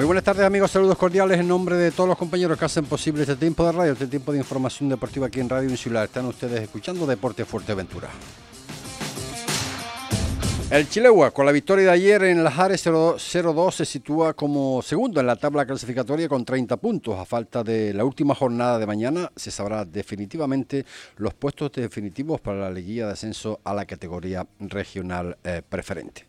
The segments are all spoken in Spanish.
Muy buenas tardes amigos, saludos cordiales en nombre de todos los compañeros que hacen posible este tiempo de radio, este tiempo de información deportiva aquí en Radio Insular. Están ustedes escuchando Deporte Fuerteventura. El Chilegua, con la victoria de ayer en la Jare 0-2, se sitúa como segundo en la tabla clasificatoria con 30 puntos. A falta de la última jornada de mañana, se sabrá definitivamente los puestos definitivos para la liguilla de ascenso a la categoría regional eh, preferente.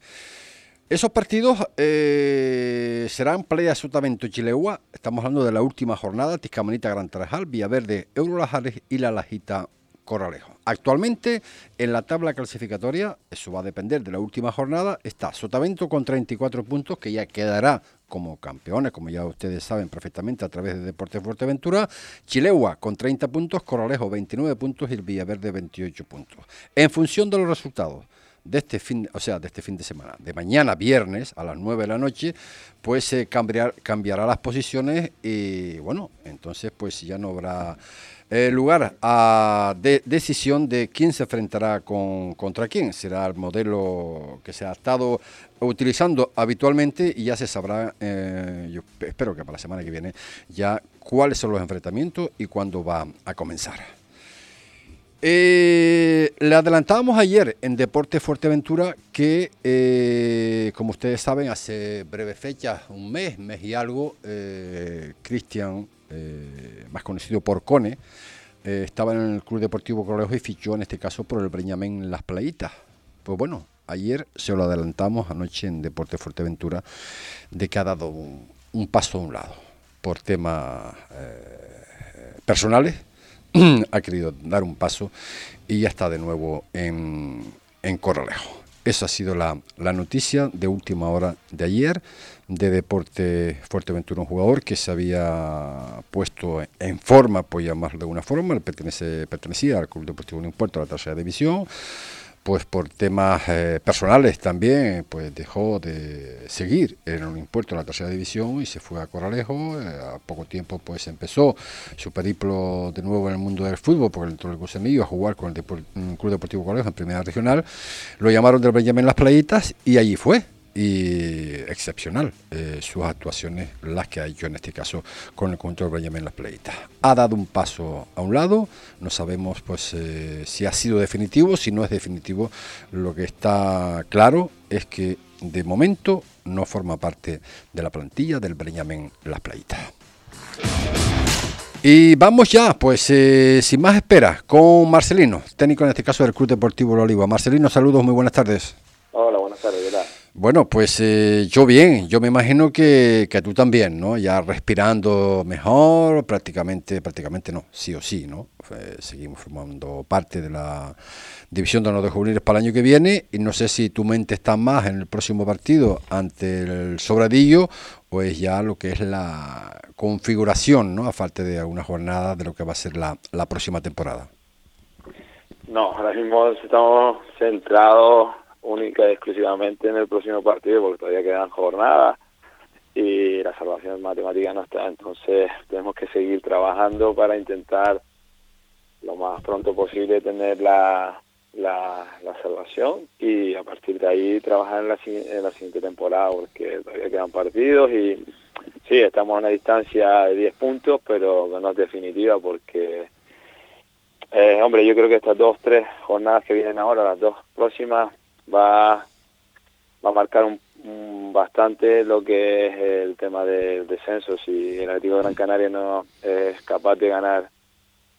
Esos partidos eh, serán Playa Sotavento Chilegua. Estamos hablando de la última jornada: Tiscamanita Gran Tarajal, Villaverde, Eurolajares y La Lajita Corralejo. Actualmente en la tabla clasificatoria, eso va a depender de la última jornada, está Sotavento con 34 puntos que ya quedará como campeones, como ya ustedes saben perfectamente a través de Deportes Fuerteventura, Chilegua con 30 puntos, Corralejo 29 puntos y el Villaverde 28 puntos. En función de los resultados, de este fin, o sea, de este fin de semana, de mañana viernes a las 9 de la noche, pues se cambiará las posiciones y bueno, entonces pues ya no habrá eh, lugar a decisión de quién se enfrentará con, contra quién. Será el modelo que se ha estado utilizando habitualmente y ya se sabrá, eh, yo espero que para la semana que viene, ya cuáles son los enfrentamientos y cuándo va a comenzar. Eh, le adelantábamos ayer en Deporte Fuerteventura que, como ustedes saben, hace breve fecha, un mes, mes y algo, Cristian eh, más conocido por Cone, eh, estaba en el Club Deportivo Correos y fichó en este caso por el Breñamén Las Playitas. Pues bueno, ayer se lo adelantamos anoche en Deporte Fuerteventura de que ha dado un, paso a un lado por temas eh, personales, ha querido dar un paso y ya está de nuevo en, en Corralejo. Esa ha sido la, noticia de última hora de ayer de Deporte Fuerteventura, un jugador que se había puesto en forma, por llamarlo de alguna forma, pertenece, pertenecía al Club Deportivo Unión Puerto, a la tercera división, pues por temas eh, personales también, pues dejó de seguir en un impuesto en la tercera división y se fue a Corralejo. Eh, a poco tiempo pues empezó su periplo de nuevo en el mundo del fútbol, entró el Gusemillo a jugar con el Club Deportivo Corralejo en primera regional. Lo llamaron del Benjamín Las Playitas y allí fue y excepcional eh, sus actuaciones, las que ha hecho en este caso con el control Benjamin Las Playitas. Ha dado un paso a un lado, no sabemos pues eh, si ha sido definitivo, si no es definitivo, lo que está claro es que de momento no forma parte de la plantilla del Benjamin Las Playitas. Y vamos ya, pues eh, sin más espera, con Marcelino, técnico en este caso del Club Deportivo Oliva. Marcelino, saludos, muy buenas tardes. Hola, buenas tardes. Bueno, pues eh, yo bien, yo me imagino que, que, tú también, ¿no? Ya respirando mejor, prácticamente, prácticamente no, sí o sí, ¿no? seguimos formando parte de la división de honor de juveniles para el año que viene y no sé si tu mente está más en el próximo partido ante el Sobradillo o es ya lo que es la configuración, ¿no? A falta de alguna jornada de lo que va a ser la, la próxima temporada. No, ahora mismo estamos centrados única y exclusivamente en el próximo partido porque todavía quedan jornadas y la salvación matemática no está, entonces tenemos que seguir trabajando para intentar lo más pronto posible tener la, la, salvación y a partir de ahí trabajar en la, en la siguiente temporada porque todavía quedan partidos y sí, estamos a una distancia de 10 puntos, pero no es definitiva porque, eh, hombre, yo creo que estas dos, tres jornadas que vienen ahora, las dos próximas, va, va a marcar un, bastante lo que es el tema del descenso. Si el Atlético de Gran Canaria no es capaz de ganar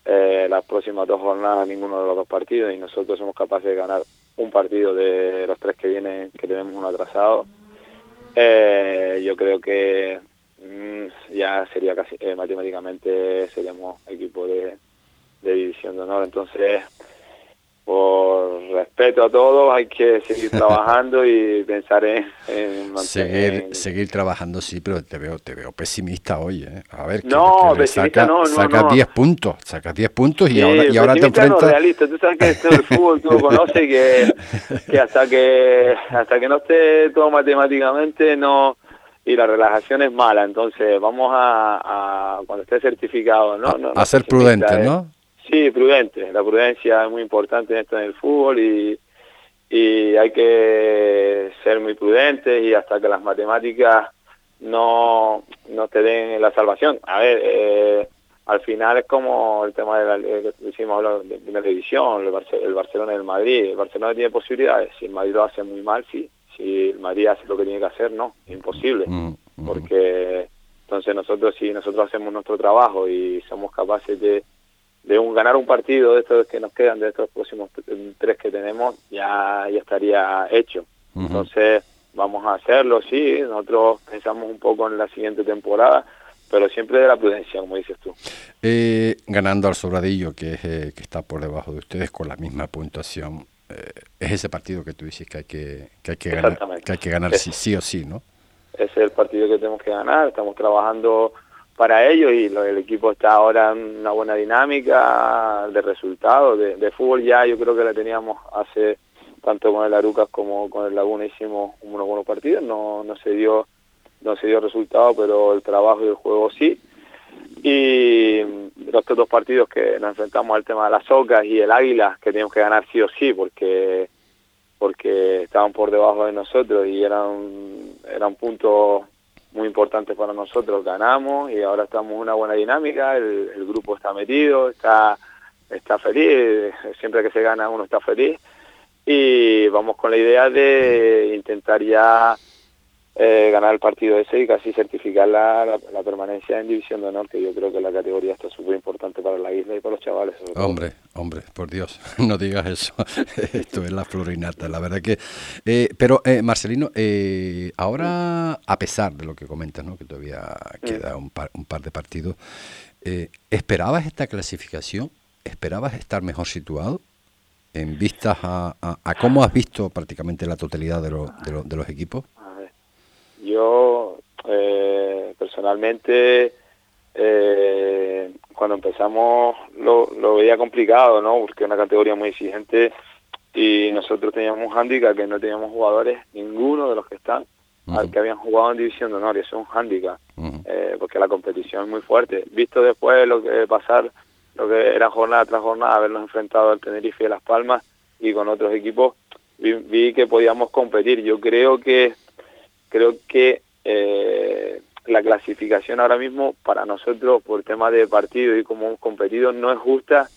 eh, las próximas dos jornadas ninguno de los dos partidos y nosotros somos capaces de ganar un partido de los tres que vienen, que tenemos uno atrasado, eh, yo creo que mm, ya sería casi eh, matemáticamente seríamos equipo de, de división de honor. Entonces, por respeto a todos hay que seguir trabajando y pensar en, seguir seguir trabajando sí pero te veo te veo pesimista hoy ¿eh? a ver no pesimista no, no saca 10 puntos saca 10 puntos y ahora y ahora te enfrentas no, realista. Tú sabes que esto el fútbol tú lo conoces que, que hasta que hasta que no esté todo matemáticamente no y la relajación es mala. Entonces vamos a, cuando esté certificado no, a, a ser prudente no Sí, prudente. La prudencia es muy importante en esto en el fútbol y, y hay que ser muy prudentes y hasta que las matemáticas no, no te den la salvación. A ver, eh, al final es como el tema de la eh, de primera división, el, Barcelona y el Madrid. El Barcelona tiene posibilidades, si el Madrid lo hace muy mal, sí. Si el Madrid hace lo que tiene que hacer, no, imposible. Mm, mm. Porque entonces nosotros, si nosotros hacemos nuestro trabajo y somos capaces de, de un, ganar un partido de estos que nos quedan, de estos próximos tres que tenemos, ya, ya estaría hecho. Entonces vamos a hacerlo, sí, nosotros pensamos un poco en la siguiente temporada, pero siempre de la prudencia, como dices tú. Eh, ganando al Sobradillo, que, es, eh, que está por debajo de ustedes con la misma puntuación, eh, es ese partido que tú dices que hay que, que, hay que ganar, que hay que ganar sí, sí, o sí, ¿no? Ese es el partido que tenemos que ganar, estamos trabajando para ello y el equipo está ahora en una buena dinámica de resultados, de, de fútbol ya yo creo que la teníamos hace tanto con el Arucas como con el Laguna hicimos unos buenos partidos, no, no se dio no se dio resultado, pero el trabajo y el juego sí. Y los dos partidos que nos enfrentamos al tema de las Ocas y el Águila, que teníamos que ganar sí o sí, porque porque estaban por debajo de nosotros y eran eran puntos muy importantes para nosotros, ganamos y ahora estamos en una buena dinámica, el, el grupo está metido, está está feliz, siempre que se gana uno está feliz. Y vamos con la idea de intentar ya eh, ganar el partido ese y casi certificar la, la, permanencia en División de Honor, que yo creo que la categoría está súper importante para la isla y para los chavales. Hombre, hombre, por Dios, no digas eso. Esto es la florinata, la verdad que... Eh, pero, eh, Marcelino, ahora, a pesar de lo que comentas, ¿no? que todavía queda un par, un par de partidos, ¿esperabas esta clasificación? ¿Esperabas estar mejor situado? en vistas a, a, cómo has visto prácticamente la totalidad de, de, de los equipos? Yo eh, personalmente eh, cuando empezamos lo, lo, veía complicado, ¿no? Porque es una categoría muy exigente y nosotros teníamos un handicap que no teníamos jugadores, ninguno de los que están, al que habían jugado en División de Honor, y eso es un handicap, eh, porque la competición es muy fuerte. Visto después lo que pasar lo que era jornada tras jornada, habernos enfrentado al Tenerife y Las Palmas y con otros equipos, vi, que podíamos competir. Yo creo que creo que eh, la clasificación ahora mismo para nosotros por tema de partido y como hemos competido no es justa,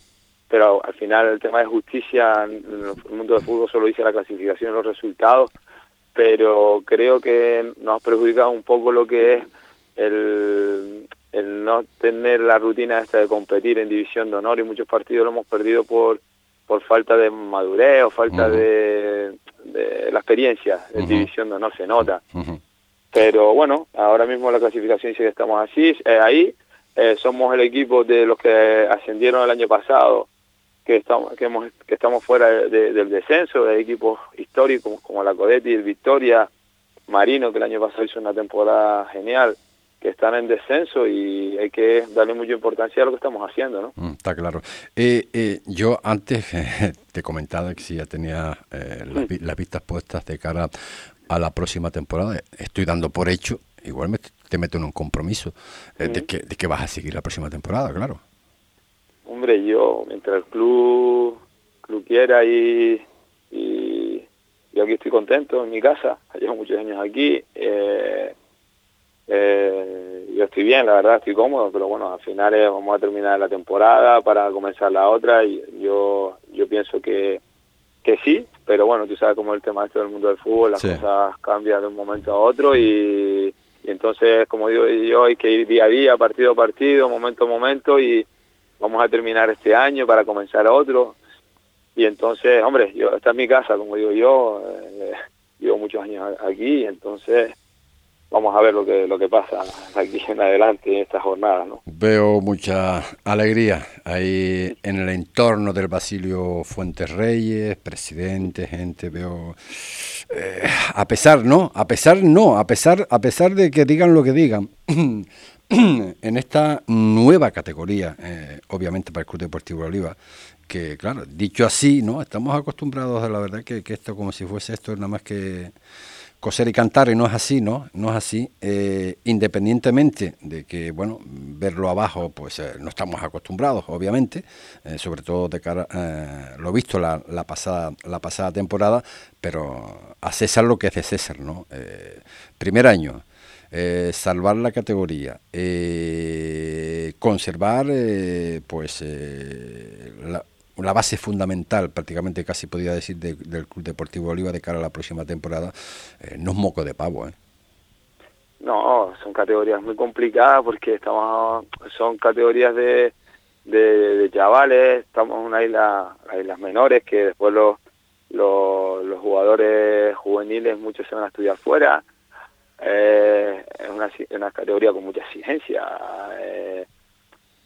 pero al final el tema de justicia en el mundo del fútbol solo dice la clasificación y los resultados, pero creo que nos ha perjudicado un poco lo que es el, el no tener la rutina esta de competir en división de honor y muchos partidos lo hemos perdido por por falta de madurez o falta de, la experiencia en división de honor se nota. Pero bueno ahora mismo la clasificación dice que estamos así eh, ahí. Eh, somos el equipo de los que ascendieron el año pasado que estamos que, hemos, que estamos fuera del descenso de equipos históricos como la Codetti el Victoria Marino que el año pasado hizo una temporada genial que están en descenso y hay que darle mucha importancia a lo que estamos haciendo, ¿no? Mm, está claro. Eh, eh, yo antes te comentaba que si ya tenía eh, las, vistas puestas de cara a la próxima temporada, estoy dando por hecho, igual me, te meto en un compromiso, de, que, de que vas a seguir la próxima temporada, claro. Hombre, yo, mientras el club, club quiera y, y yo aquí estoy contento en mi casa, llevo muchos años aquí, eh, eh, yo estoy bien, la verdad, estoy cómodo, pero bueno, al final vamos a terminar la temporada para comenzar la otra y yo yo pienso que, que sí, pero bueno, tú sabes cómo es el tema esto del mundo del fútbol, las cosas cambian de un momento a otro y, entonces, como digo yo, hay que ir día a día, partido a partido, momento a momento y vamos a terminar este año para comenzar otro. Y entonces, hombre, yo esta es mi casa, como digo yo, eh, llevo muchos años aquí, entonces vamos a ver lo que lo que pasa aquí en adelante en esta jornada. ¿no? Veo mucha alegría ahí en el entorno del Basilio Fuentes Reyes, presidente, gente, veo eh, a pesar, ¿no? A pesar no, a pesar a pesar de que digan lo que digan. en esta nueva categoría, eh, obviamente para el Club Deportivo Oliva, que claro, dicho así, ¿no? Estamos acostumbrados a la verdad que, que esto como si fuese esto nada más que coser y cantar y no es así, ¿no? No es así. Eh, independientemente de que, bueno, verlo abajo, pues eh, no estamos acostumbrados, obviamente, eh, sobre todo de cara, lo visto la, la, pasada, la pasada temporada, pero a César lo que es de César, ¿no? primer año. salvar la categoría, conservar pues la, la, base fundamental, prácticamente casi podría decir, del Club Deportivo Oliva de cara a la próxima temporada, no es moco de pavo. ¿eh? No, son categorías muy complicadas porque estamos son categorías de, de, chavales, estamos en una isla, las islas menores que después los, los, jugadores juveniles muchos se van a estudiar fuera. Eh, es una, una categoría con mucha exigencia eh,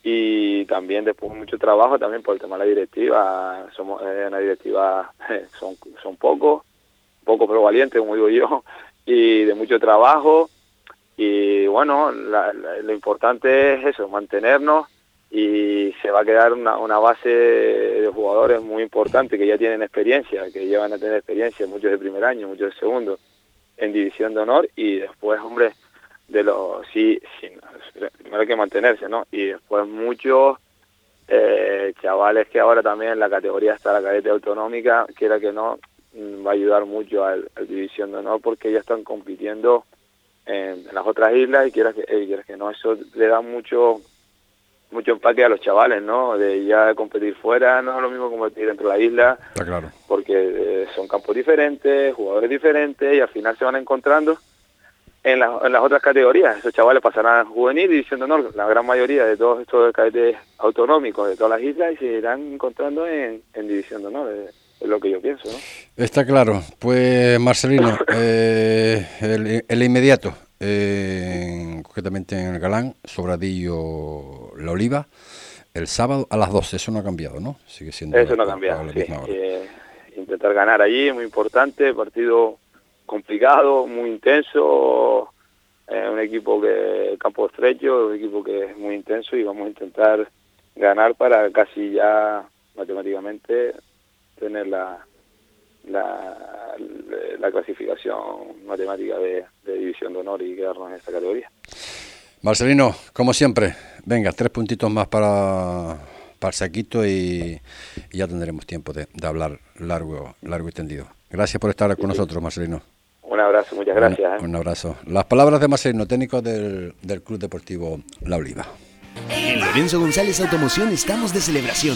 y también después mucho trabajo también por el tema de la directiva. Somos eh, una directiva, son, son pocos, pocos pero valientes, como digo yo, y de mucho trabajo y bueno, lo importante es eso, mantenernos y se va a quedar una, una base de jugadores muy importante que ya tienen experiencia, que llevan a tener experiencia, muchos de primer año, muchos de segundo, en división de honor y después, hombre, de los sí, sí primero hay que mantenerse, ¿no? Y después muchos eh, chavales que ahora también la categoría está la cadete autonómica, quiera que no, mm, va a ayudar mucho al, al división de honor porque ya están compitiendo en, las otras islas y quieras que, eh, que no, eso le da mucho mucho empaque a los chavales, ¿no? De ya competir fuera, no es lo mismo competir dentro de la isla, Está claro. porque eh, son campos diferentes, jugadores diferentes y al final se van encontrando en, en las otras categorías. Esos chavales pasarán a juvenil y diciendo, no, la gran mayoría de todos estos cadetes autonómicos de todas las islas y se irán encontrando en, en división de honor es lo que yo pienso. ¿no? Está claro. Pues Marcelino, eh, el, inmediato, eh, concretamente en el Galán, Sobradillo La Oliva, el sábado a las 12, eso no ha cambiado, ¿no? Sigue siendo eso no ha cambiado. Eh, intentar ganar allí, muy importante, partido complicado, muy intenso, un equipo que campo estrecho, un equipo que es muy intenso y vamos a intentar ganar para casi ya matemáticamente tener la, la, la clasificación matemática de, división de honor y quedarnos en esta categoría. Marcelino, como siempre, venga, tres puntitos más para, para el saquito y, ya tendremos tiempo de, hablar largo, largo y tendido. Gracias por estar con nosotros, Marcelino. Un abrazo, muchas gracias. Un, ¿eh? un, abrazo. Las palabras de Marcelino, técnico del, del Club Deportivo La Oliva. En Lorenzo González Automoción estamos de celebración.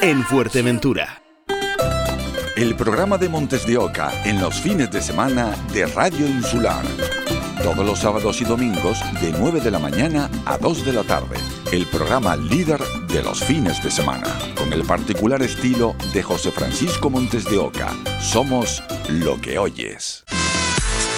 en Fuerteventura. El programa de Montes de Oca en los fines de semana de Radio Insular. Todos los sábados y domingos de 9 de la mañana a 2 de la tarde. El programa líder de los fines de semana. Con el particular estilo de José Francisco Montes de Oca. Somos lo que oyes.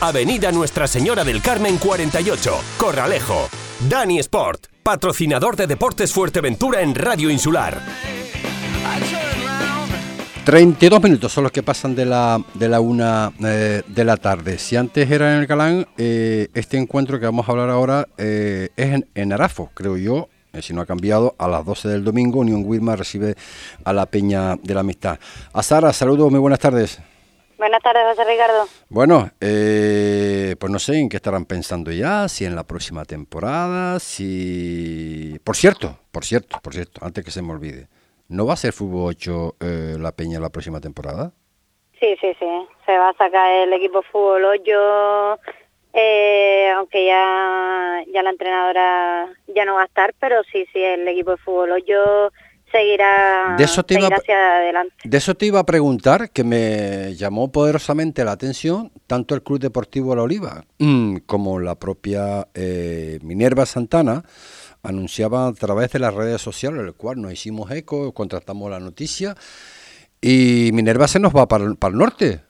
Avenida Nuestra Señora del Carmen 48, Corralejo. Dani Sport, patrocinador de Deportes Fuerteventura en Radio Insular. 32 minutos son los que pasan de la, de la una eh, de la tarde. Si antes era en el Galán, eh, este encuentro que vamos a hablar ahora eh, es en, en, Arafo, creo yo. si no ha cambiado, a las 12 del domingo, Unión Wilma recibe a la Peña de la Amistad. A Sara, saludos, muy buenas tardes. Buenas tardes, José Ricardo. Bueno, eh, pues no sé en qué estarán pensando ya, si en la próxima temporada, si... Por cierto, por cierto, por cierto, antes que se me olvide, ¿no va a ser Fútbol 8 eh, la Peña la próxima temporada? Sí, sí, sí, se va a sacar el equipo Fútbol 8, eh, aunque ya, ya la entrenadora ya no va a estar, pero sí, sí, el equipo de Fútbol 8 seguirá, De eso te iba hacia adelante. De eso te iba a preguntar, que me llamó poderosamente la atención tanto el Club Deportivo La Oliva mm, como la propia eh, Minerva Santana anunciaban a través de las redes sociales, el cual nos hicimos eco, contratamos la noticia y Minerva se nos va para, el- para el norte.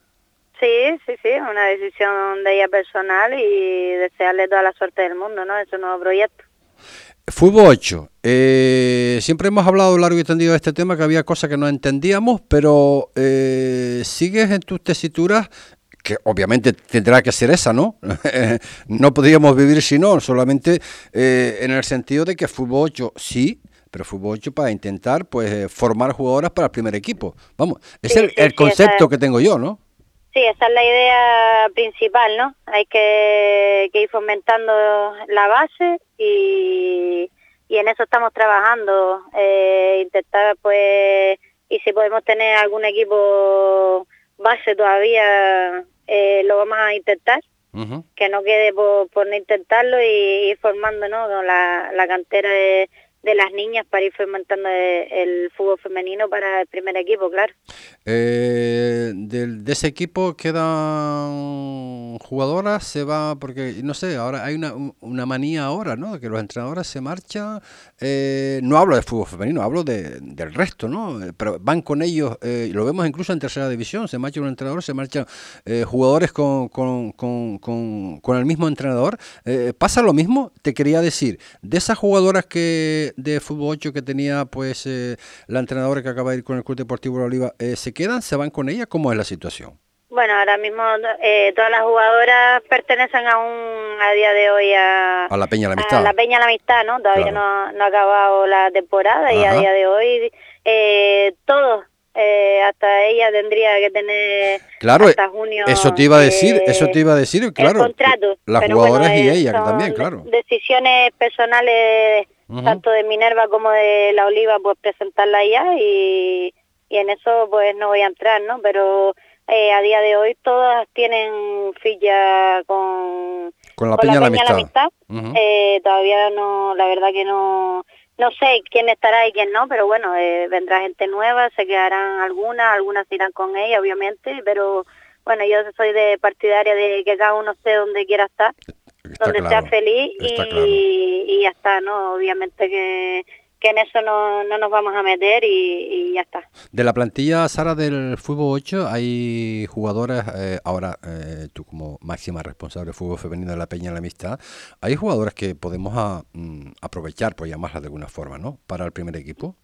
Sí, sí, sí, una decisión de ella personal y desearle toda la suerte del mundo, ¿no? Es un nuevo proyecto. Fútbol 8. Eh, siempre hemos hablado largo y tendido de este tema, que había cosas que no entendíamos, pero eh, sigues en tus tesituras, que obviamente tendrá que ser esa, ¿no? no podríamos vivir si no, solamente eh, en el sentido de que Fútbol 8 sí, pero Fútbol 8 para intentar pues eh, formar jugadoras para el primer equipo. Vamos, es Sí, el, sí, el sí, concepto que tengo yo, ¿no? Sí, esa es la idea principal, ¿no? Hay que, que ir fomentando la base y, y en eso estamos trabajando. Eh, intentar, pues, y si podemos tener algún equipo base todavía, eh, lo vamos a intentar. Que no quede por, por no intentarlo y ir formando ¿no? con la, la cantera de, de las niñas para ir fomentando el, fútbol femenino para el primer equipo, claro. Eh, del- de ese equipo quedan jugadoras, se va, porque no sé, ahora hay una, un- una manía ahora, ¿no? De que los entrenadores se marchan, eh, no hablo de fútbol femenino, hablo de, del resto, ¿no? Eh, Pero van con ellos, eh, lo vemos incluso en tercera división, se marcha un entrenador, se marchan eh, jugadores con, con, con, con, el mismo entrenador. Eh, ¿Pasa lo mismo? Te quería decir, de esas jugadoras que de fútbol 8 que tenía pues eh, la entrenadora que acaba de ir con el Club Deportivo La Oliva, ¿se quedan? ¿Se van con ella? ¿Cómo es la situación? Bueno, ahora mismo eh, todas las jugadoras pertenecen aún a día de hoy a, A la Peña de la a Amistad. la Peña de la Amistad, ¿no? Todavía Claro. no, no ha acabado la temporada y a día de hoy eh, todos, eh, hasta ella tendría que tener Claro, hasta junio. eso te iba a decir, eso te iba a decir, claro. el contrato. Las jugadoras bueno, y eh, ella también, claro. Decisiones personales, tanto de Minerva como de La Oliva, pues presentarla ya y, y en eso pues no voy a entrar, ¿no? Pero eh, a día de hoy todas tienen ficha con, Con la con Peña la Peña Amistad. Eh, todavía no, la verdad que no, no sé quién estará y quién no, pero bueno, eh, vendrá gente nueva, se quedarán algunas, algunas irán con ella, obviamente, pero bueno, yo soy de partidaria de que cada uno esté donde quiera estar, Está donde claro, sea feliz y, claro. y ya está, ¿no? Obviamente que, que en eso no, no nos vamos a meter y, y ya está. De la plantilla, Sara, del Fútbol 8, hay jugadoras, eh, ahora eh, tú como máxima responsable del fútbol femenino de la Peña de la Amistad, hay jugadoras que podemos a- mm, aprovechar, por llamarlas de alguna forma, ¿no? Para el primer equipo.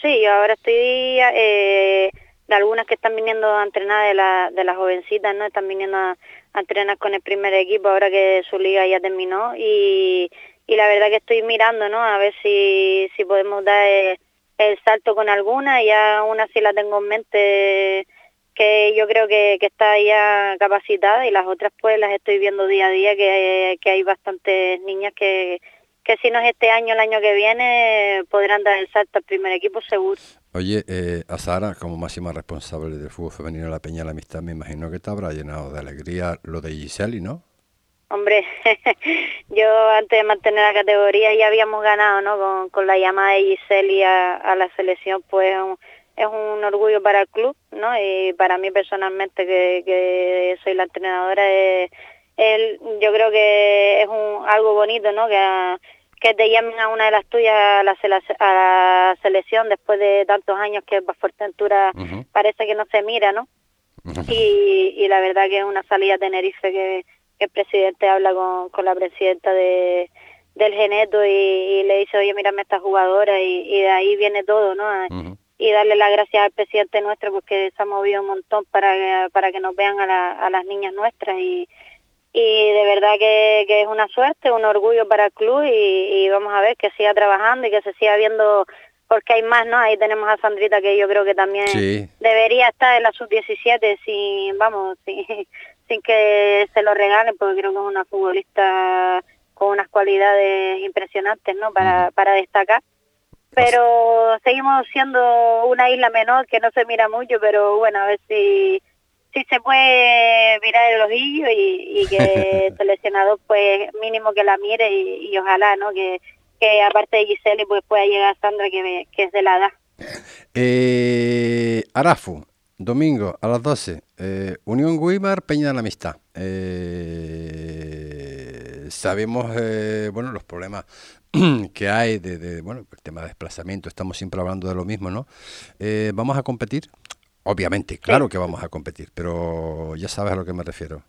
Sí, yo ahora estoy eh, de algunas que están viniendo a entrenar de, la, de las jovencitas, ¿no? Están viniendo a, a entrenar con el primer equipo ahora que su liga ya terminó y, y la verdad que estoy mirando, ¿no? A ver si, si podemos dar eh, el salto con alguna, ya una sí la tengo en mente que yo creo que, está ya capacitada y las otras pues las estoy viendo día a día que, que hay bastantes niñas que, que si no es este año, el año que viene podrán dar el salto al primer equipo seguro. Oye, eh, a Sara, como máxima responsable del fútbol femenino de la Peña la Amistad, me imagino que te habrá llenado de alegría lo de Giseli, ¿no? Hombre, yo antes de mantener la categoría ya habíamos ganado, ¿no? Con, con la llamada de Giseli a, a la selección, pues es un, es un orgullo para el club, ¿no? Y para mí personalmente, que, que soy la entrenadora, es, yo creo que es un, algo bonito, ¿no? Que, a- que te llamen a una de las tuyas a la, a la selección después de tantos años que por Fuerteventura Ujú. parece que no se mira, ¿no? y, y la verdad que es una salida a Tenerife que, que el presidente habla con, con la presidenta de del Geneto y, y le dice, oye, mírame a esta jugadora y, y de ahí viene todo, ¿no? Ujú. Y darle las gracias al presidente nuestro porque se ha movido un montón para que, para que nos vean a, la- a las niñas nuestras y, y de verdad que, que es una suerte, un orgullo para el club y, y vamos a ver que siga trabajando y que se siga viendo porque hay más, ¿no? Ahí tenemos a Sandrita que yo creo que también Sí. debería estar en la sub-17 sin, vamos, sin, sin que se lo regalen, porque creo que es una futbolista con unas cualidades impresionantes, ¿no? Para, para destacar. Pero seguimos siendo una isla menor que no se mira mucho, pero bueno, a ver si, si se puede mirar el ojillo y, y que el seleccionador, pues mínimo que la mire y, y ojalá, ¿no? Que, que aparte de Giselle, pues pueda llegar Sandra, que, que es de la edad. Eh, Arafu, domingo a las 12, eh, Unión Guimar, Peña de la Amistad. Eh, sabemos, eh, bueno, los problemas que hay de, de, bueno, el tema de desplazamiento, estamos siempre hablando de lo mismo, ¿no? Eh, ¿Vamos a competir? Obviamente, claro que vamos a competir, pero ya sabes a lo que me refiero.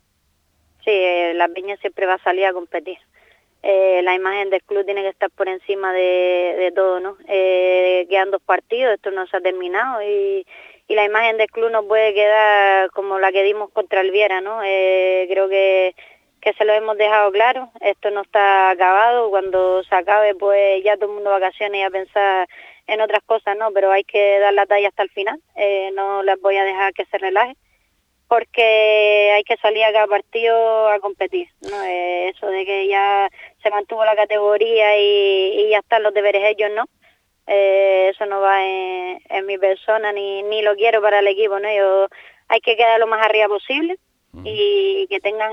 Sí, eh, la Peña siempre va a salir a competir. Eh, la imagen del club tiene que estar por encima de, de todo, ¿no? Eh, quedan dos partidos, esto no se ha terminado y, y la imagen del club no puede quedar como la que dimos contra el Viera, ¿no? Eh, creo que, que se lo hemos dejado claro, esto no está acabado, cuando se acabe pues ya todo el mundo vacaciones y a pensar en otras cosas, ¿no? Pero hay que dar la talla hasta el final, eh, no les voy a dejar que se relajen porque hay que salir a cada partido a competir, ¿no? Eh, eso de que ya se mantuvo la categoría y, y ya están los deberes ellos, ¿no? Eh, eso no va en, en, mi persona ni, ni lo quiero para el equipo, ¿no? Yo, hay que quedar lo más arriba posible y que tengan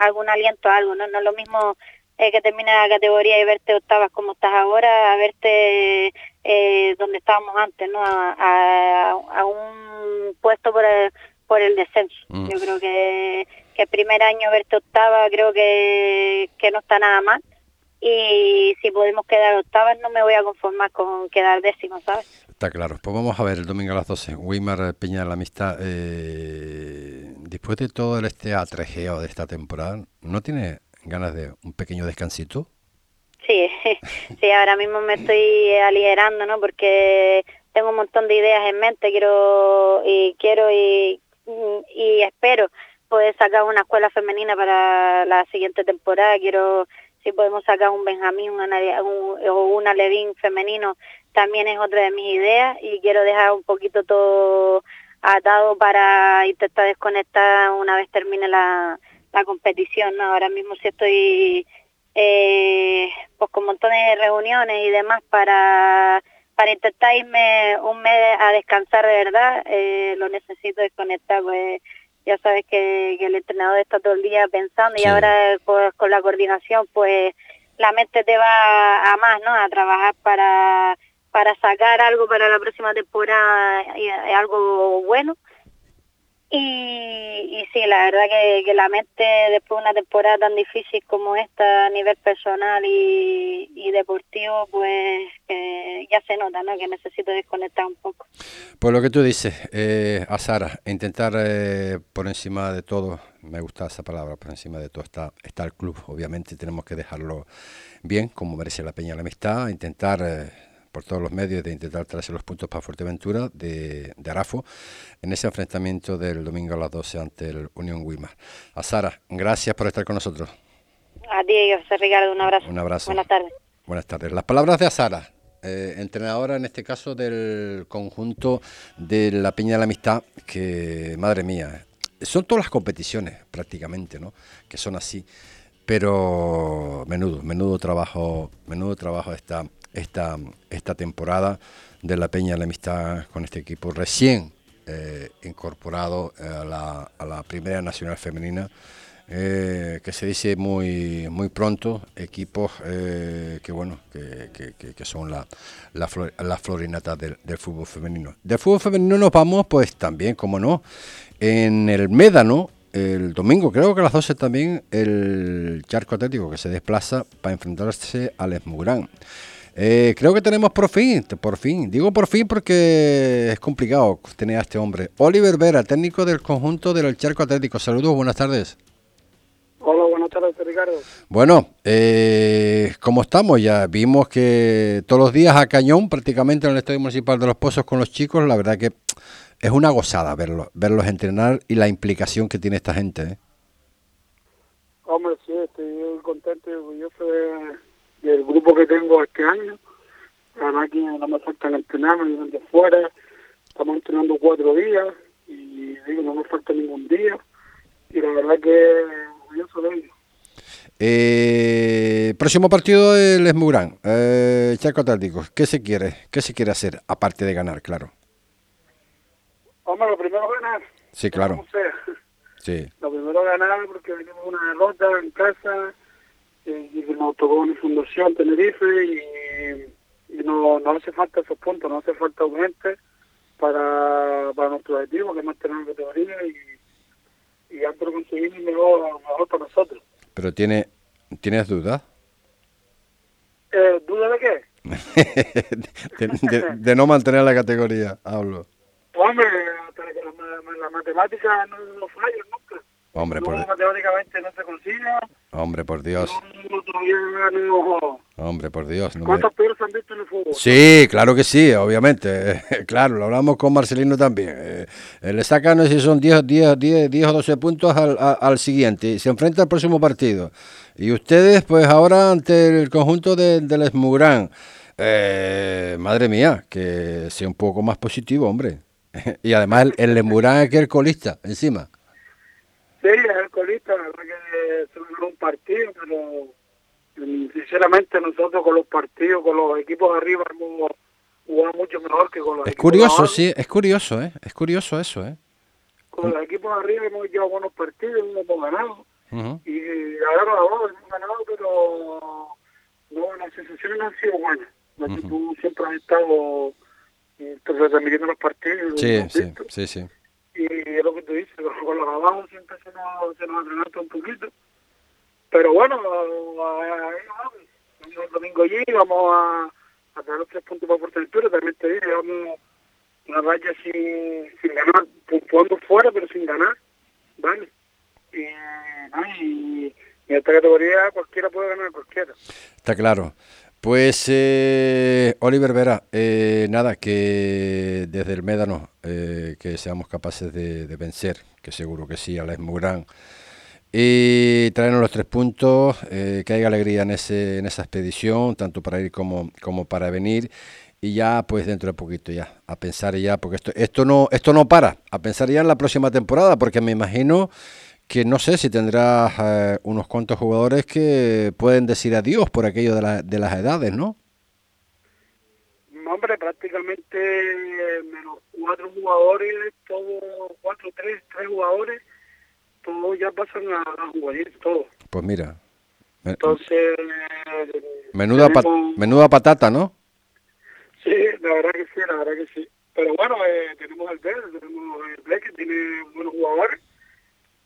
algún aliento algo, ¿no? No es lo mismo eh, que termine la categoría y verte octavas como estás ahora, a verte eh, donde estábamos antes, ¿no? A, a, a un puesto por el, por el descenso. Mm. Yo creo que, que el primer año verte octava creo que, que no está nada mal y si podemos quedar octavas no me voy a conformar con quedar décimo, ¿sabes? Está claro. Pues vamos a ver el domingo a las 12. Weimar Peña de la Amistad. Eh, después de todo el este atrejeo de esta temporada, ¿no tiene ganas de un pequeño descansito? Sí, sí, ahora mismo me estoy aligerando, ¿no? Porque tengo un montón de ideas en mente, quiero y quiero y, y espero poder sacar una escuela femenina para la siguiente temporada, quiero si podemos sacar un Benjamín una, un, o una Levín femenino, también es otra de mis ideas y quiero dejar un poquito todo atado para intentar desconectar una vez termine la, la competición. ¿no? Ahora mismo sí estoy eh, pues con montones de reuniones y demás para para intentar irme un mes a descansar de verdad, eh, lo necesito desconectar, pues ya sabes que, que, el entrenador está todo el día pensando sí. y ahora pues, con la coordinación pues la mente te va a más, ¿no? A trabajar para, para sacar algo para la próxima temporada, y, y algo bueno. Y, y sí, la verdad que, que, la mente después de una temporada tan difícil como esta a nivel personal y, deportivo, pues eh, ya se nota, ¿no? Que necesito desconectar un poco. Pues lo que tú dices, eh, a Sara, intentar eh, por encima de todo, me gusta esa palabra, por encima de todo está, está el club, obviamente tenemos que dejarlo bien, como merece la Peña la Amistad, intentar eh, por todos los medios de intentar traerse los puntos para Fuerteventura de, de, Arafo en ese enfrentamiento del domingo a las 12 ante el Unión Wimar. A Sara, gracias por estar con nosotros. A ti, José Ricardo, un abrazo. Un abrazo. Buenas tardes. Buenas tardes. Las palabras de Azara, eh, entrenadora en este caso del conjunto de la Peña de la Amistad, que, madre mía, son todas las competiciones prácticamente, ¿no? Que son así. Pero menudo, menudo trabajo, menudo trabajo esta, esta, esta temporada de la Peña de la Amistad con este equipo recién eh, incorporado a la, a la, Primera Nacional Femenina, eh, que se dice muy, muy pronto, equipos eh, que, bueno, que, que, que son la, la, flor, la florinata del, del, fútbol femenino. Del fútbol femenino nos vamos, pues también, como no, en el Médano, el domingo, creo que a las 12 también, el Charco Atlético que se desplaza para enfrentarse al Esmugrán. Eh, creo que tenemos por fin, por fin, digo por fin porque es complicado tener a este hombre. Oliver Vera, técnico del conjunto del Charco Atlético. Saludos, buenas tardes. Hola, buenas tardes, Ricardo. Bueno, eh, ¿cómo estamos? Ya vimos que todos los días a cañón, prácticamente en el Estadio Municipal de Los Pozos con los chicos, la verdad que es una gozada verlos, verlos entrenar y la implicación que tiene esta gente. ¿eh? Hombre, sí, estoy contento y orgulloso de, del grupo que tengo este año. La máquina no me faltan entrenar, me de fuera. Estamos entrenando cuatro días y digo, no me falta ningún día. Y la verdad que orgulloso de ellos. Eh, próximo partido el Esmurán, eh, Chaco Atlético. ¿Qué se quiere? ¿Qué se quiere hacer aparte de ganar, claro? Hombre, lo primero ganar. Sí, claro. Sí. Lo primero ganar porque venimos una derrota en casa y nos tocó una fundación Tenerife y, y no, no hace falta esos puntos, no hace falta urgente para, para nuestro objetivo, que es mantener la categoría y, y antes de conseguir mejor, mejor para nosotros. Pero tiene, ¿tienes dudas? Eh, ¿Duda de qué? de, de- de no mantener la categoría, hablo. Hombre, hasta que la, ma- la matemática no, no nunca. Hombre, no, por, matemáticamente no se consiga, hombre, por Dios, hombre, por Dios. no me- ¿Cuántos peores han visto en el fútbol? Sí, claro que sí, obviamente. claro, lo hablamos con Marcelino también. Eh, le sacan, no sé si son 10, 10, 10, 10 o 12 puntos al, a- al siguiente y se enfrenta al próximo partido. Y ustedes, pues ahora ante el conjunto de, del Esmugrán, eh, madre mía, que sea un poco más positivo, hombre. y además el, el Esmugrán es que el colista, encima. Sí, es el colista, la verdad que ganó un partido, pero mm, sinceramente nosotros con los partidos, con los equipos arriba hemos jugado mucho mejor que con los Es equipos curioso, abajo. sí, es curioso, ¿eh? Es curioso eso, ¿eh? Con los equipos arriba hemos llevado buenos partidos, hemos ganado. Ujú. Y ahora los abajo hemos ganado, pero no, las sensaciones no han sido buenas. Que Ujú. Tú siempre has estado eh, transmitiendo los partidos. Sí, sí, sí, sí. Y es lo que tú dices, con los abajo siempre se nos, se nos adelanta un poquito. Pero bueno, ahí vamos. El domingo allí, vamos a, a traer los tres puntos para Fuerteventura, también te digo, llevamos una raya sin, ganar, puntuando fuera, pero sin ganar, ¿vale? Y, y, y en esta categoría cualquiera puede ganar cualquiera. Está claro. Pues, eh, Oliver Vera, eh, nada, que desde el Médano eh, que seamos capaces de, vencer, que seguro que sí, a la Esmugrán, y traernos los tres puntos, eh, que haya alegría en, ese, en esa expedición, tanto para ir como, como para venir, y ya pues dentro de poquito ya, a pensar ya, porque esto, esto, no, esto no para, a pensar ya en la próxima temporada, porque me imagino que no sé si tendrás eh, unos cuantos jugadores que pueden decir adiós por aquello de, la- de las edades, ¿no? Hombre, prácticamente menos cuatro jugadores, todos, cuatro, tres, tres jugadores, todos ya pasan a, a juvenil, todos. Pues mira, me- Entonces, menuda, menuda patata, ¿no? sí, la verdad que sí, la verdad que sí. Pero bueno, eh, tenemos el verde, tenemos el Black, que tiene buenos jugadores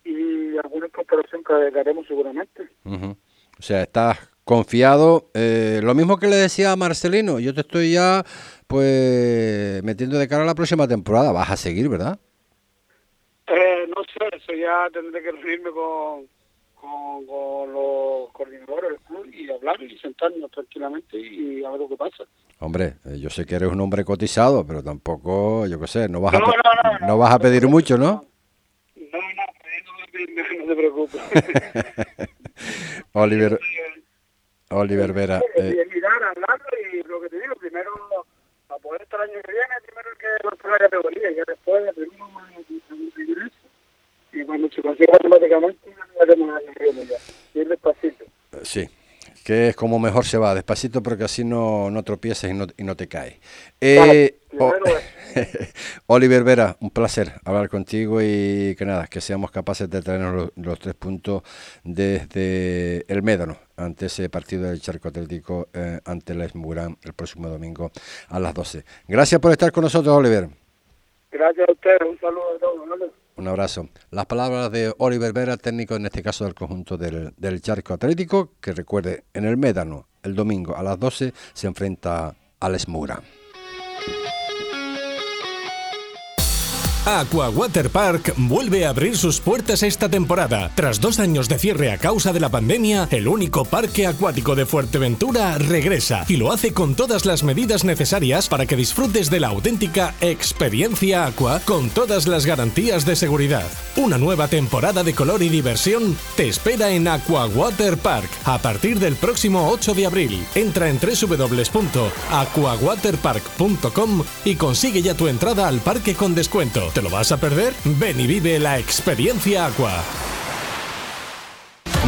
y alguna incorporación que, haremos seguramente. O sea, estás confiado. eh, lo mismo que le decía a Marcelino, yo te estoy ya pues metiendo de cara a la próxima temporada. Vas a seguir, ¿verdad? Eh, no sé, eso ya tendré que reunirme con, con, con los coordinadores del club y hablar y sentarnos tranquilamente y a ver lo que pasa. Hombre, eh, yo sé que eres un hombre cotizado, pero tampoco, yo qué sé, no vas, a, No, pe- no, no, no no. vas a pedir mucho, no, no, no te preocupes. Oliver, Oliver Vera. Eh, y mirar, hablarlo y lo que te digo, primero, a poder estar el año que viene, primero que lanzar la categoría y ya después tenemos más ingresos. Y cuando se consiga automáticamente, ya haremos el año que viene ya. Ir despacito. Sí, que es como mejor se va, despacito porque así no, no tropiezas y no, y no te caes. Eh, Claro, Oliver Vera, un placer hablar contigo y que nada, que seamos capaces de traernos los, los tres puntos desde el Médano ante ese partido del Charco Atlético eh, ante la Esmurán el próximo domingo a las 12. Gracias por estar con nosotros, Oliver. Gracias a ustedes, un saludo a todos. Un abrazo. Las palabras de Oliver Vera, técnico en este caso del conjunto del, del Charco Atlético, que recuerde, en el Médano, el domingo a las 12 se enfrenta al Esmura. Aqua Water Park vuelve a abrir sus puertas esta temporada. Tras dos años de cierre a causa de la pandemia, el único parque acuático de Fuerteventura regresa y lo hace con todas las medidas necesarias para que disfrutes de la auténtica experiencia aqua con todas las garantías de seguridad. Una nueva temporada de color y diversión te espera en Aqua Water Park a partir del próximo 8 de abril. Entra en www.aquawaterpark.com y consigue ya tu entrada al parque con descuento. ¿Te lo vas a perder? Ven y vive la experiencia Aqua.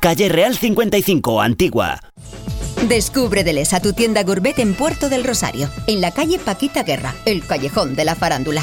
Calle Real 55, Antigua. Descubre Delesa, tu tienda gourmet en Puerto del Rosario, en la calle Paquita Guerra, el callejón de la farándula.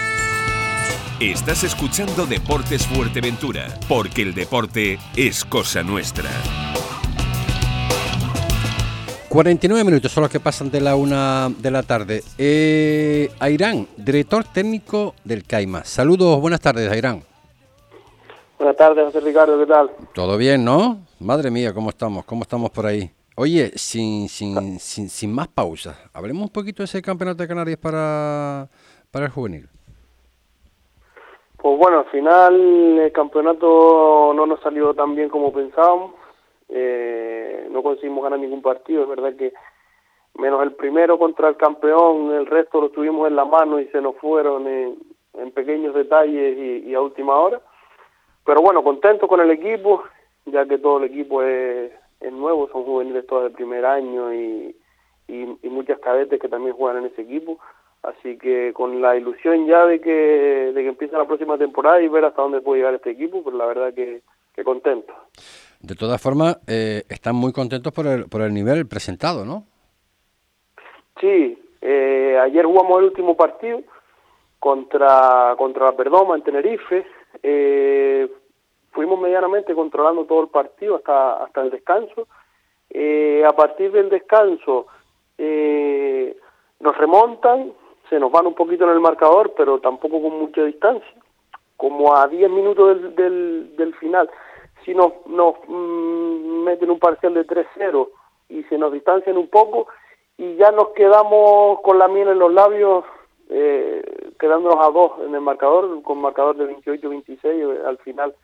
Estás escuchando Deportes Fuerteventura, porque el deporte es cosa nuestra. 49 minutos son los que pasan de la una de la tarde. Eh, Airán, director técnico del CAIMA. Saludos, buenas tardes, Airán. Buenas tardes, José Ricardo, ¿qué tal? Todo bien, ¿no? Madre mía, ¿cómo estamos? ¿Cómo estamos por ahí? Oye, sin, sin, sin, sin más pausas, hablemos un poquito de ese campeonato de Canarias para, para el juvenil. Pues bueno, al final el campeonato no nos salió tan bien como pensábamos. Eh, no conseguimos ganar ningún partido. Es verdad que menos el primero contra el campeón, el resto lo tuvimos en la mano y se nos fueron en, pequeños detalles y, a última hora. Pero bueno, contento con el equipo, ya que todo el equipo es, es nuevo, son juveniles todos del primer año y, y, y muchas cadetes que también juegan en ese equipo. Así que con la ilusión ya de que, de que empiece la próxima temporada y ver hasta dónde puede llegar este equipo, pues la verdad que, que contento. De todas formas, eh, están muy contentos por el, por el nivel presentado, ¿no? Sí, eh, ayer jugamos el último partido contra, contra la Perdoma en Tenerife. Eh, fuimos medianamente controlando todo el partido hasta, hasta el descanso. Eh, a partir del descanso eh, nos remontan, se nos van un poquito en el marcador, pero tampoco con mucha distancia. Como a 10 minutos del, del, del final, si nos, nos mmm, meten un parcial de 3-0 y se nos distancian un poco, y ya nos quedamos con la miel en los labios, eh, quedándonos a dos en el marcador, con marcador de 28-26, al final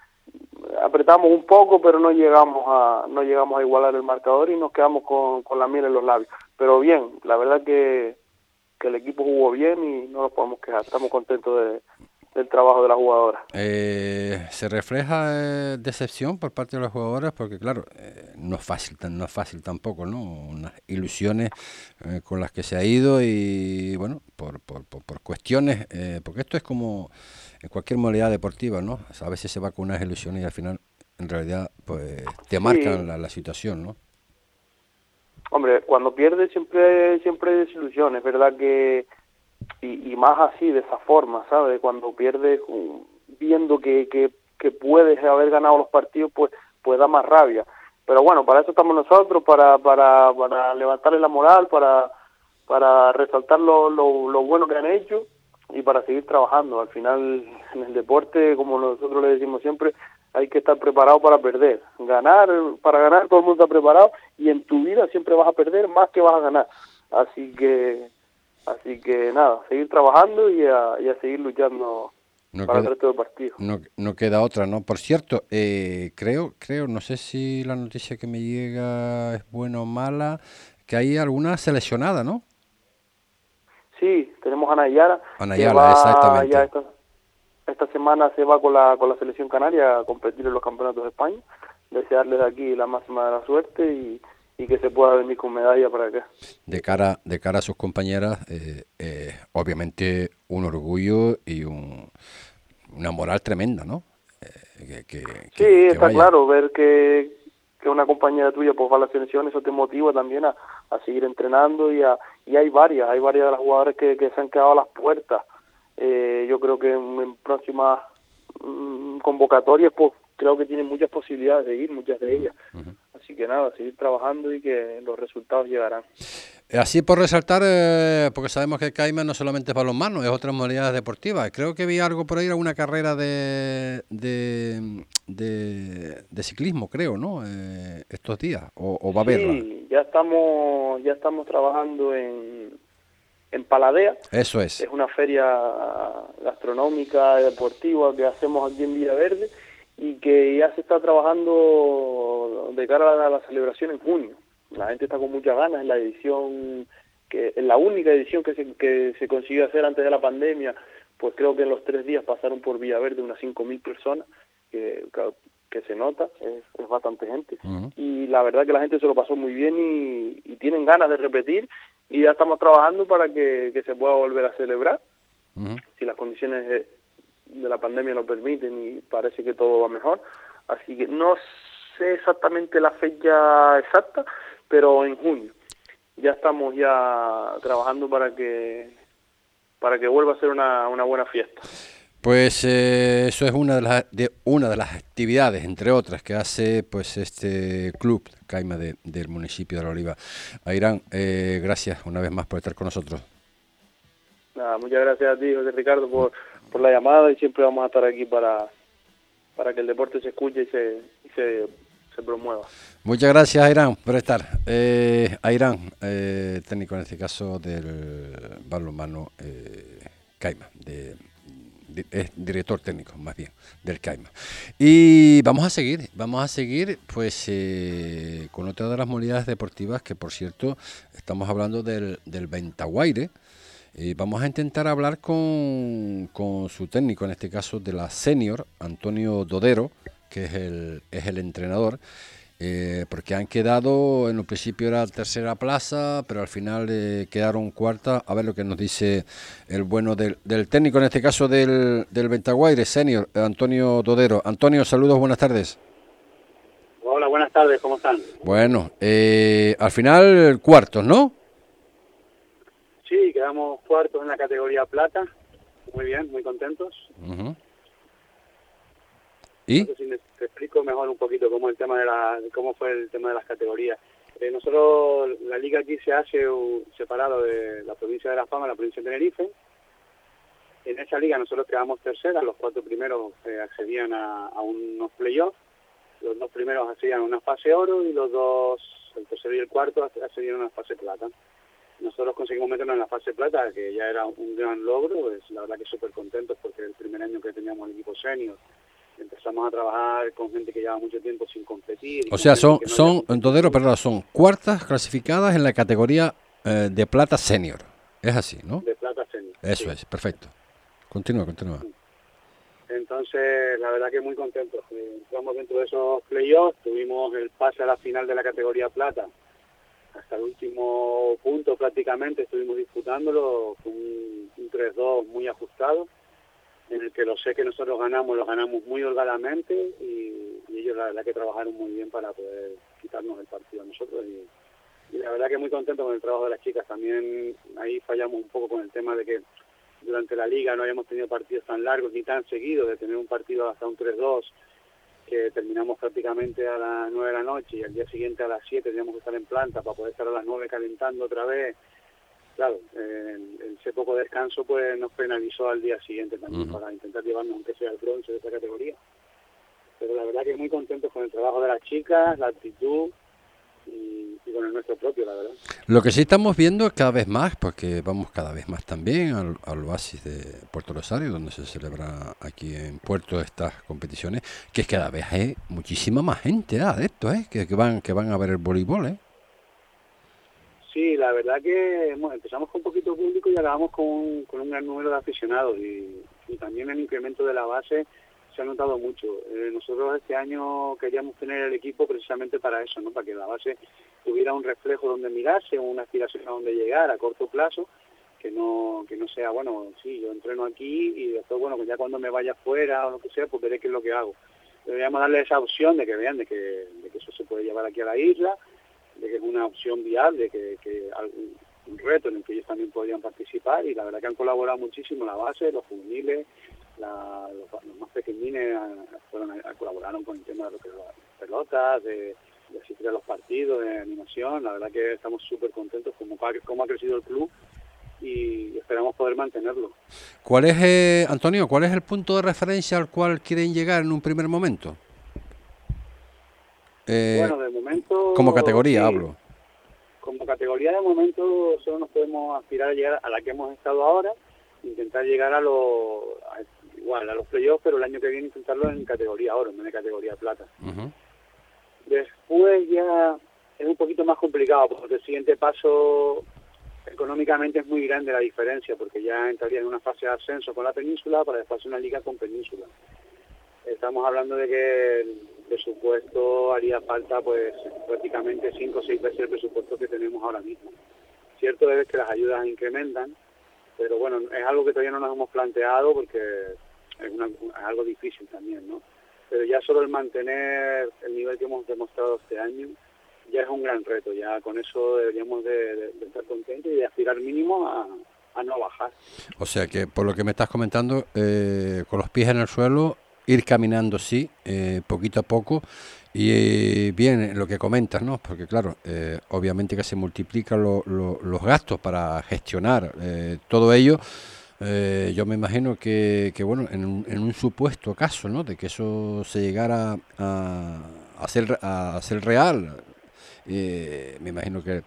apretamos un poco, pero no llegamos a no llegamos a igualar el marcador y nos quedamos con, con la miel en los labios. Pero bien, la verdad que, que el equipo jugó bien y no nos podemos quejar. Estamos contentos de, del trabajo de las jugadoras. Eh, ¿Se refleja eh, decepción por parte de las jugadoras? Porque claro, eh, no es fácil, no es fácil tampoco, ¿no? Unas ilusiones eh, con las que se ha ido y bueno, por, por, por, por cuestiones, eh, porque esto es como en cualquier modalidad deportiva, ¿no? A veces se va con unas ilusiones y al final, en realidad, pues te Sí. marcan la, la situación, ¿no? Hombre, cuando pierdes siempre siempre hay desilusión, es verdad que y, más así de esa forma, ¿sabes? Cuando pierdes um, viendo que, que, que puedes haber ganado los partidos, pues pues da más rabia. Pero bueno, para eso estamos nosotros, para para para levantarle la moral, para para resaltar lo, lo, lo bueno que han hecho y para seguir trabajando. Al final, en el deporte, como nosotros le decimos siempre, hay que estar preparado para perder. Ganar, para ganar todo el mundo está preparado y en tu vida siempre vas a perder más que vas a ganar. Así que, así que nada, seguir trabajando y a, y a seguir luchando No para el queda, resto del partido. no, no queda otra, ¿no? Por cierto, eh, creo, creo, no sé si la noticia que me llega es buena o mala, que hay alguna seleccionada, ¿no? Sí, tenemos a Nayara. Nayara, exactamente. Ya esta, esta, semana se va con la, con la selección canaria a competir en los campeonatos de España. Desearles aquí la máxima de la suerte y, y que se pueda venir con medalla para acá. De cara, de cara a sus compañeras, eh, eh, obviamente un orgullo y un, una moral tremenda, ¿no? Eh, que, sí, está claro, ver que, que una compañera tuya pues va a la selección, eso te motiva también a, a seguir entrenando y, a, y hay varias, hay varias de las jugadoras que, que se han quedado a las puertas. Eh, yo creo que en, próximas mm, convocatorias pues creo que tienen muchas posibilidades de ir, muchas de ellas. Así que nada, seguir trabajando y que los resultados llegarán. Eh, así por resaltar, eh, porque sabemos que Caima no solamente es balonmano, es otras modalidades deportivas. Creo que vi algo por ahí, alguna carrera de, de, de, ciclismo, creo, ¿no? Eh, estos días, o, va a haberla. Sí, ya estamos, ya estamos trabajando en, en Paladea. Eso es. Es una feria gastronómica deportiva que hacemos aquí en Villaverde y que ya se está trabajando de cara a la celebración en junio la gente está con muchas ganas, en la edición, que es la única edición que se, que se consiguió hacer antes de la pandemia, pues creo que en los tres días pasaron por Villaverde unas 5.000 personas, que, que se nota, es, bastante gente. Y la verdad que la gente se lo pasó muy bien y, tienen ganas de repetir y ya estamos trabajando para que, se pueda volver a celebrar, si las condiciones de, de la pandemia lo permiten y parece que todo va mejor. Así que no sé exactamente la fecha exacta, pero en junio. Ya estamos ya trabajando para que para que vuelva a ser una, una buena fiesta. Pues eh, eso es una de las de una de las actividades, entre otras, que hace pues este club Caima de, del municipio de La Oliva. Airán, eh, gracias una vez más por estar con nosotros. Nada, muchas gracias a ti, José Ricardo, por, por la llamada y siempre vamos a estar aquí para, para que el deporte se escuche y se, y se promueva. Muchas gracias, Airán, por estar. Eh, Airán, eh, técnico en este caso del balonmano eh, Caima, de, es director técnico más bien del Caima. Y vamos a seguir, vamos a seguir pues eh, con otra de las modalidades deportivas que por cierto estamos hablando del, del Ventaguaire. Y vamos a intentar hablar con, con su técnico, en este caso de la senior, Antonio Dodero, que es el, es el entrenador, eh, porque han quedado, en un principio era tercera plaza, pero al final eh, quedaron cuarta. A ver lo que nos dice el bueno del, del técnico, en este caso del, del Ventaguaire, senior, Antonio Dodero. Antonio, saludos, buenas tardes. Hola, buenas tardes, ¿cómo están? Bueno, eh, al final cuartos, ¿no? Sí, quedamos cuartos en la categoría plata. Muy bien, muy contentos. ¿Y? Te explico mejor un poquito cómo el tema de la, cómo fue el tema de las categorías. Eh, nosotros, la liga aquí se hace separado de la provincia de La Fama, la provincia de Tenerife. En esa liga nosotros quedamos terceras, los cuatro primeros eh, accedían a, unos playoffs, los dos primeros accedían a una fase oro y los dos, el tercero y el cuarto, accedían a una fase plata. Nosotros conseguimos meternos en la fase plata, que ya era un gran logro, pues la verdad que súper contentos porque el primer año que teníamos el equipo senior empezamos a trabajar con gente que lleva mucho tiempo sin competir. O sea, son, son Todero, perdón, son cuartas clasificadas en la categoría eh, de plata senior. Es así, ¿no? De plata senior. Eso es, perfecto. Continúa, continúa. Entonces, la verdad que muy contentos. Entramos dentro de esos playoffs, tuvimos el pase a la final de la categoría plata. Hasta el último punto prácticamente estuvimos disputándolo, con un, un 3-2 muy ajustado en el que lo sé que nosotros ganamos, lo ganamos muy holgadamente y, ellos la verdad que trabajaron muy bien para poder quitarnos el partido a nosotros y, y, la verdad que muy contento con el trabajo de las chicas. También ahí fallamos un poco con el tema de que durante la liga no habíamos tenido partidos tan largos ni tan seguidos, de tener un partido hasta un 3-2 que terminamos prácticamente a las 9 de la noche y al día siguiente a las 7 teníamos que estar en planta para poder estar a las 9 calentando otra vez claro, en ese poco descanso pues nos penalizó al día siguiente también para intentar llevarnos aunque sea el bronce de esta categoría. Pero la verdad que muy contentos con el trabajo de las chicas, la actitud y, con el nuestro propio, la verdad. Lo que sí estamos viendo cada vez más, porque vamos cada vez más también al, al oasis de Puerto Rosario, donde se celebra aquí en Puerto estas competiciones, que es cada vez hay muchísima más gente ah, de esto, ¿eh? que, que, van, que van a ver el voleibol. ¿eh? Sí, la verdad que empezamos con poquito público y acabamos con, con un gran número de aficionados y, también el incremento de la base se ha notado mucho. Eh, nosotros este año queríamos tener el equipo precisamente para eso, ¿no? para que la base tuviera un reflejo donde mirarse, una aspiración a donde llegar a corto plazo, que no que no sea, bueno, sí, yo entreno aquí y después, bueno, pues ya cuando me vaya fuera o lo que sea, pues veré qué es lo que hago. Deberíamos darle esa opción de que vean de que, de que eso se puede llevar aquí a la isla, de que es una opción viable, que, que un reto en el que ellos también podrían participar y la verdad que han colaborado muchísimo la base, los juveniles, los, más pequeñines fueron, colaboraron con el tema de lo que pelotas, de, asistir a los partidos, de animación, la verdad que estamos súper contentos como, como ha crecido el club y esperamos poder mantenerlo. ¿Cuál es, eh, Antonio, cuál es el punto de referencia al cual quieren llegar en un primer momento? Eh, bueno, de momento... Como categoría hablo. Como categoría de momento solo nos podemos aspirar a llegar a la que hemos estado ahora, intentar llegar a los igual a los playoffs, pero el año que viene intentarlo en categoría oro, no en categoría plata. Después ya es un poquito más complicado, porque el siguiente paso económicamente es muy grande la diferencia, porque ya entraría en una fase de ascenso con la península para después una liga con península. Estamos hablando de que presupuesto haría falta pues prácticamente cinco o seis veces el presupuesto que tenemos ahora mismo. Cierto es que las ayudas incrementan, pero bueno, es algo que todavía no nos hemos planteado porque es, algo difícil también, ¿no? Pero ya solo el mantener el nivel que hemos demostrado este año ya es un gran reto, ya con eso deberíamos de, estar contentos y de aspirar mínimo a, no bajar. O sea que por lo que me estás comentando, eh, con los pies en el suelo ir caminando, sí, eh, poquito a poco. Y eh, bien, lo que comentas, ¿no? Porque claro, eh, obviamente que se multiplican los gastos para gestionar todo ello. yo me imagino que, que bueno, en un, en un, supuesto caso, ¿no? De que eso se llegara a, a, ser, a ser real, me imagino que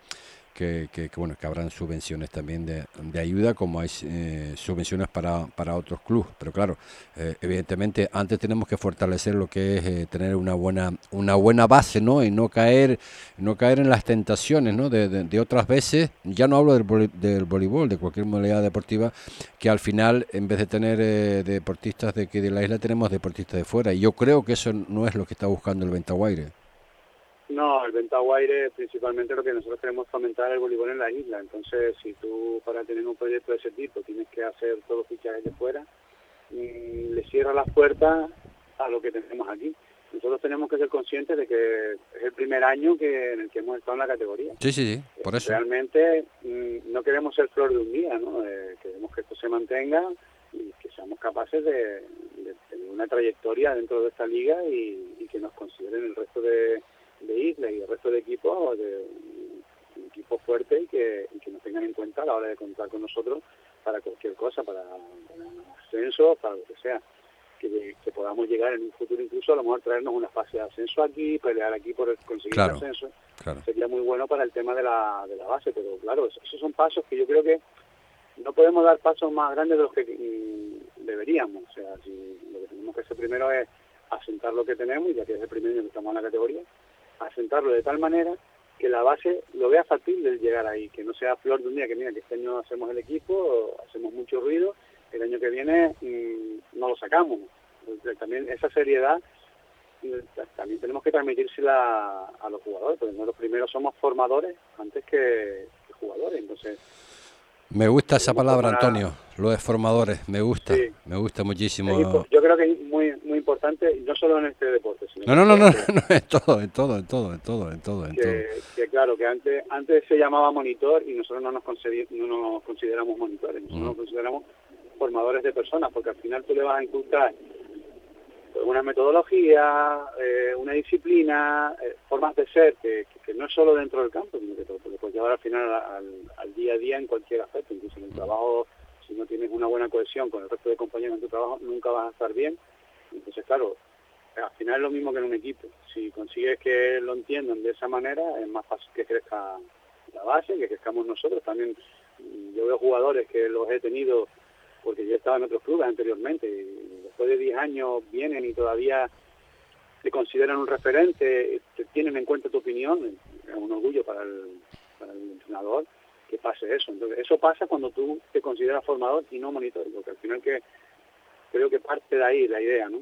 que, bueno que habrán subvenciones también de, ayuda como hay eh, subvenciones para, para otros clubes. Pero claro eh, evidentemente antes tenemos que fortalecer lo que es eh, tener una buena una buena base no y no caer no caer en las tentaciones no de, de, otras veces ya no hablo del, del voleibol de cualquier modalidad deportiva que al final en vez de tener deportistas de que de la isla tenemos deportistas de fuera. Y yo creo que eso no es lo que está buscando el Ventaguaire no, el Ventaguaire principalmente lo que nosotros queremos fomentar el voleibol en la isla. Entonces, si tú para tener un proyecto de ese tipo tienes que hacer todos los fichajes de fuera, mm, le cierra las puertas a lo que tenemos aquí. Nosotros tenemos que ser conscientes de que es el primer año que en el que hemos estado en la categoría. Sí, sí, sí, por eso. Realmente mm, no queremos ser flor de un día, ¿no? Eh, queremos que esto se mantenga y que seamos capaces de, tener una trayectoria dentro de esta liga y, y que nos consideren el resto de de Isla y el resto de equipos de un equipo fuerte y que, y nos tengan en cuenta a la hora de contar con nosotros para cualquier cosa, para, ascenso, para lo que sea. Que, podamos llegar en un futuro incluso a lo mejor traernos una fase de ascenso aquí, pelear aquí por conseguir el ascenso. Sería muy bueno para el tema de la, de la base, pero claro, esos son pasos que yo creo que no podemos dar pasos más grandes de los que mm, deberíamos. O sea, si lo que tenemos que hacer primero es asentar lo que tenemos, ya que es el primer año que estamos en la categoría, asentarlo de tal manera que la base lo vea factible el llegar ahí, que no sea flor de un día que mira que este año hacemos el equipo, hacemos mucho ruido, el año que viene mm, no lo sacamos. también esa seriedad mm, también tenemos que transmitírsela a los jugadores, porque nosotros primero somos formadores antes que jugadores, entonces me gusta esa palabra, Antonio, lo de formadores, me gusta, me gusta muchísimo. Yo creo que importante, no solo en este deporte, sino no, no, no, no, no, en todo, en todo, en todo, en todo, en todo, en que, todo. Que claro, que antes antes se llamaba monitor y nosotros no nos, no nos consideramos monitores, nosotros nos consideramos formadores de personas, porque al final tú le vas a inculcar una metodología, eh, una disciplina, eh, formas de ser, que, no es solo dentro del campo, sino que te, lo puedes llevar al final al, día a día en cualquier aspecto, incluso en el trabajo, si no tienes una buena cohesión con el resto de compañeros en tu trabajo, nunca vas a estar bien. Entonces, claro, al final es lo mismo que en un equipo. Si consigues que lo entiendan de esa manera, es más fácil que crezca la base, que crezcamos nosotros. También yo veo jugadores que los he tenido porque yo estaba en otros clubes anteriormente y después de 10 años vienen y todavía te consideran un referente, te tienen en cuenta tu opinión, es un orgullo para el, para el entrenador que pase eso. Entonces, eso pasa cuando tú te consideras formador y no monitor, porque al final que creo que parte de ahí la idea, ¿no?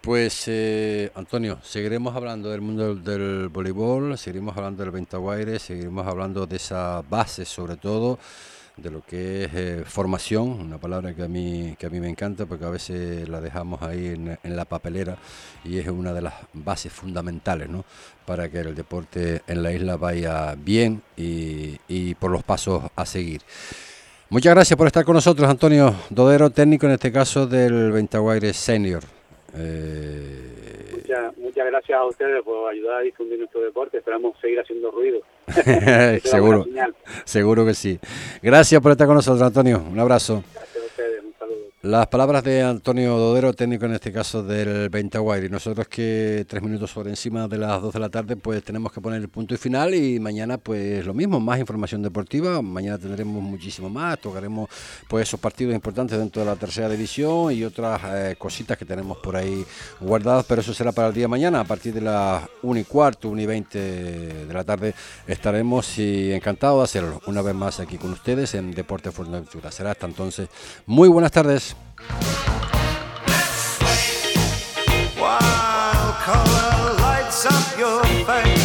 Pues eh, Antonio, seguiremos hablando del mundo del, voleibol, seguiremos hablando del Ventaguaire, seguiremos hablando de esa base sobre todo de lo que es eh, formación, una palabra que a mí que a mí me encanta porque a veces la dejamos ahí en, en, la papelera y es una de las bases fundamentales ¿no? para que el deporte en la isla vaya bien y, y por los pasos a seguir. Muchas gracias por estar con nosotros, Antonio Dodero, técnico en este caso del Ventaguaire Senior. Eh... Muchas, muchas gracias a ustedes por ayudar a difundir nuestro deporte. Esperamos seguir haciendo ruido. seguro, seguro que sí. Gracias por estar con nosotros, Antonio. Un abrazo. Las palabras de Antonio Dodero, técnico en este caso del Ventaguaire. Y nosotros que tres minutos por encima de las dos de la tarde, pues tenemos que poner el punto y final. Y mañana, pues lo mismo, más información deportiva. Mañana tendremos muchísimo más. Tocaremos pues esos partidos importantes dentro de la tercera división y otras eh, cositas que tenemos por ahí guardadas. Pero eso será para el día de mañana. A partir de las 1 y cuarto, 1 y 20 de la tarde, estaremos y encantados de hacerlo una vez más aquí con ustedes en Deporte Fuerteventura. Será hasta entonces. Muy buenas tardes. While color lights up your face.